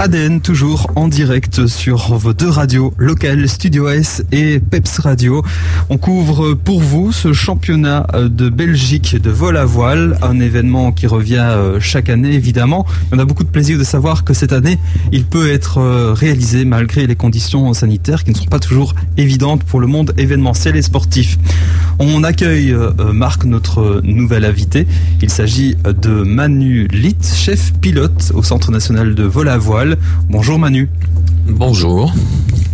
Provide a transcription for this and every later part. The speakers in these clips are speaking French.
ADN toujours en direct sur vos deux radios locales, Studio S et Peps Radio. On couvre pour vous ce championnat de Belgique de vol à voile, un événement qui revient euh, chaque année évidemment. On a beaucoup de plaisir de savoir que cette année, il peut être euh, réalisé malgré les conditions sanitaires qui ne sont pas toujours évidentes pour le monde événementiel et sportif. On accueille euh, Marc, notre nouvel invité. Il s'agit de Manu Litt, chef pilote au Centre national de vol à voile. Bonjour Manu. Bonjour.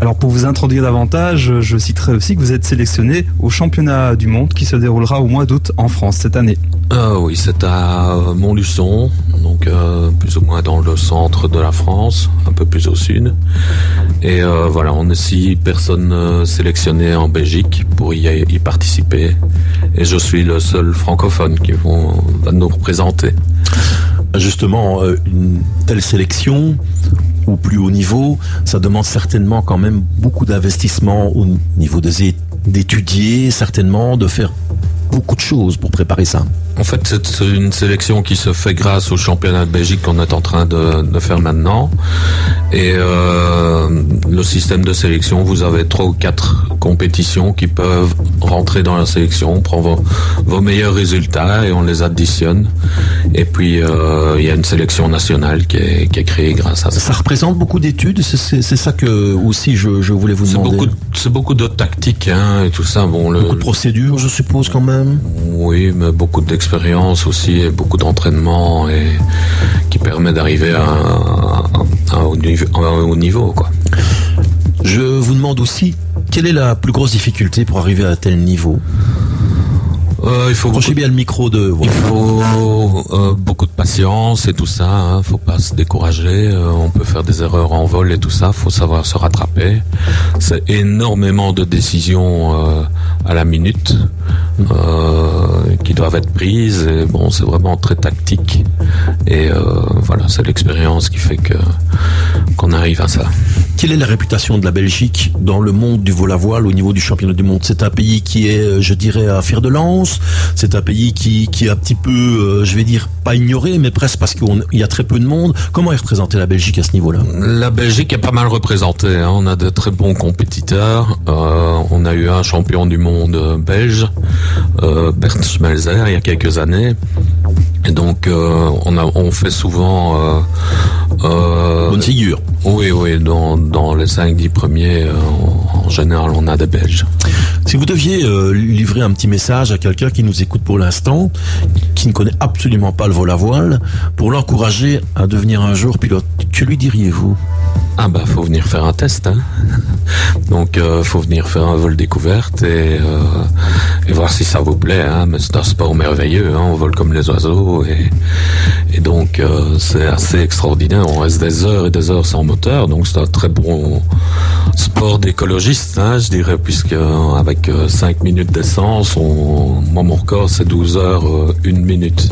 Alors pour vous introduire davantage, je citerai aussi que vous êtes sélectionné au championnat du monde qui se déroulera au mois d'août en France cette année. Euh, oui, c'est à Montluçon, donc euh, plus ou moins dans le centre de la France, un peu plus au sud. Et euh, voilà, on est six personnes sélectionnées en Belgique pour y, y, participer. Et je suis le seul francophone qui vont, va nous représenter. Justement, une telle sélection, au plus haut niveau, ça demande certainement quand même beaucoup d'investissement au niveau des d'étudier, certainement, de faire beaucoup de choses pour préparer ça. En fait, c'est une sélection qui se fait grâce au championnat de Belgique qu'on est en train de, de faire maintenant. Et euh, le système de sélection, vous avez trois ou quatre compétitions qui peuvent rentrer dans la sélection. On prend vos, vos meilleurs résultats et on les additionne. Et puis, euh, il y a une sélection nationale qui est, qui est créée grâce à ça. Ça représente beaucoup d'études C'est ça que aussi je, je voulais vous demander. C'est beaucoup, de tactiques hein, et tout ça. Bon, le, beaucoup de procédures, je suppose, quand même Oui, mais beaucoup d'expérience expérience aussi et beaucoup d'entraînement et qui permet d'arriver à, un haut niveau. Quoi. Je vous demande aussi quelle est la plus grosse difficulté pour arriver à un tel niveau? Euh, il faut beaucoup... bien le micro de. Il faut euh, beaucoup de patience et tout ça. Hein. Faut pas se décourager. Euh, on peut faire des erreurs en vol et tout ça. Faut savoir se rattraper. C'est énormément de décisions à la minute qui doivent être prises. Et bon, c'est vraiment très tactique. Et voilà, c'est l'expérience qui fait que qu'on arrive à ça. Quelle est la réputation de la Belgique dans le monde du vol à voile au niveau du championnat du monde? C'est un pays qui est, je dirais, à faire de lance. C'est un pays qui, qui est un petit peu, euh, je vais dire, pas ignoré, mais presque parce qu'il y a très peu de monde. Comment est représentée la Belgique à ce niveau-là? La Belgique est pas mal représentée. Hein. On a de très bons compétiteurs. Euh, on a eu un champion du monde belge, euh, Bert Schmelzer, il y a quelques années. Et donc, euh, on, a, on fait souvent... Euh, euh, Bonne figure. Oui, oui, dans, dans les 5-10 premiers, en, en, général, on a des Belges. Si vous deviez livrer un petit message à quelqu'un qui nous écoute pour l'instant, qui ne connaît absolument pas le vol à voile, pour l'encourager à devenir un jour pilote, que lui diriez-vous? Ah bah faut venir faire un test, hein. donc euh, faut venir faire un vol découverte et, euh, voir si ça vous plaît. Hein. Mais c'est un sport merveilleux, hein. on vole comme les oiseaux et, donc euh, c'est assez extraordinaire. On reste des heures et des heures sans moteur, donc c'est un très bon sport d'écologiste, je dirais, puisque 5 minutes d'essence, on... moi mon record c'est 12 heures, 1 minute.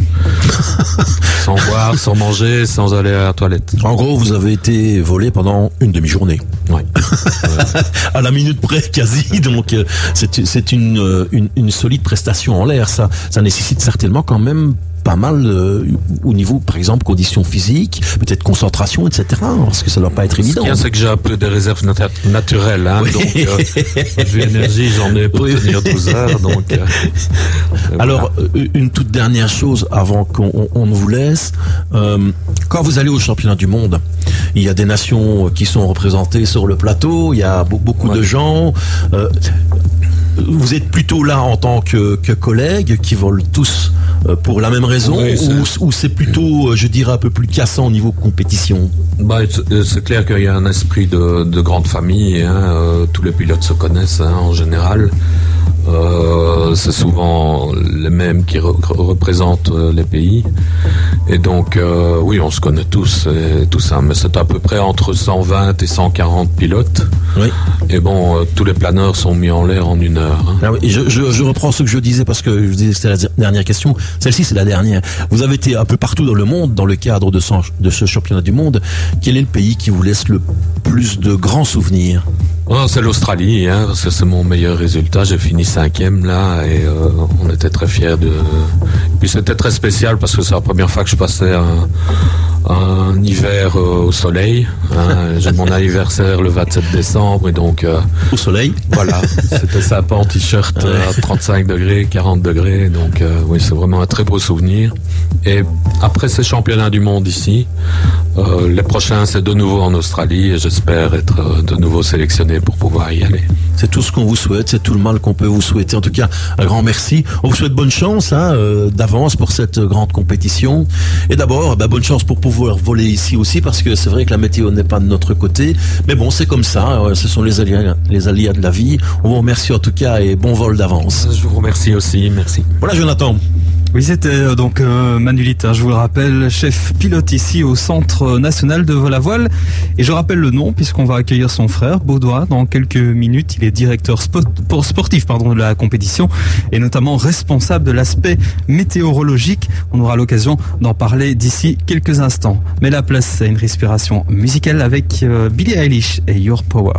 sans boire, sans manger, sans aller à la toilette. En gros, vous avez été volé pendant une demi-journée. Ouais. à la minute près, quasi. Donc, euh, c'est une, euh, une, une solide prestation en l'air. Ça, ça nécessite certainement quand même pas mal euh, au niveau, par exemple, conditions physiques, peut-être concentration, etc. Parce que ça ne doit pas être évident. Ce c'est que j'ai un peu des réserves nat naturelles. Hein, Donc, euh, vu l'énergie, j'en ai pour tenir 12 heures. Donc, euh, Alors, voilà. une toute dernière chose avant qu'on on vous laisse. Quand vous allez au championnat du monde, il y a des nations qui sont représentées sur le plateau, il y a beaucoup ouais. de gens. Vous êtes plutôt là en tant que, que collègues qui volent tous pour la même raison oui, ou, ou c'est plutôt, euh, je dirais, un peu plus cassant au niveau compétition bah, C'est clair qu'il y a un esprit de, de grande famille. Hein, euh, tous les pilotes se connaissent hein, en général. Euh, c'est souvent les mêmes qui re représentent euh, les pays. Et donc, euh, oui, on se connaît tous et tout ça, mais c'est à peu près entre 120 et 140 pilotes. Oui. Et bon, euh, tous les planeurs sont mis en l'air en une heure. Hein. Ah oui, je, je, je, reprends ce que je disais parce que je disais que c'était la dernière question. Celle-ci, c'est la dernière. Vous avez été un peu partout dans le monde dans le cadre de, son, de ce championnat du monde. Quel est le pays qui vous laisse le plus de grands souvenirs? Oh, c'est l'Australie, hein, parce que c'est mon meilleur résultat. J'ai fini cinquième là et euh, on était très fiers de. Et puis c'était très spécial parce que c'est la première fois que je passais un, un hiver euh, au soleil. Hein. J'ai mon anniversaire le 27 décembre et donc euh, au soleil. Voilà, c'était sympa en t-shirt à 35 degrés, 40 degrés. Donc oui, c'est vraiment un très beau souvenir. Et après ces championnats du monde ici, les prochains c'est de nouveau en Australie et j'espère être de nouveau sélectionné pour pouvoir y aller. C'est tout ce qu'on vous souhaite, c'est tout le mal qu'on peut vous souhaiter. En tout cas, un grand merci. On vous souhaite bonne chance hein, d'avance pour cette grande compétition. Et d'abord, bah, bonne chance pour pouvoir voler ici aussi, parce que c'est vrai que la météo n'est pas de notre côté. Mais bon, c'est comme ça. Hein, ce sont les aléas, les aléas de la vie. On vous remercie en tout cas et bon vol d'avance. Je vous remercie aussi. Merci. Voilà, Jonathan. Oui, c'était euh, donc euh, Manulita, je vous le rappelle, chef pilote ici au Centre national de vol à voile. Et je rappelle le nom puisqu'on va accueillir son frère, Baudouin, dans quelques minutes. Il est directeur sportif pardon, de la compétition et notamment responsable de l'aspect météorologique. On aura l'occasion d'en parler d'ici quelques instants. Mais la place à une respiration musicale avec euh, Billie Eilish et Your Power.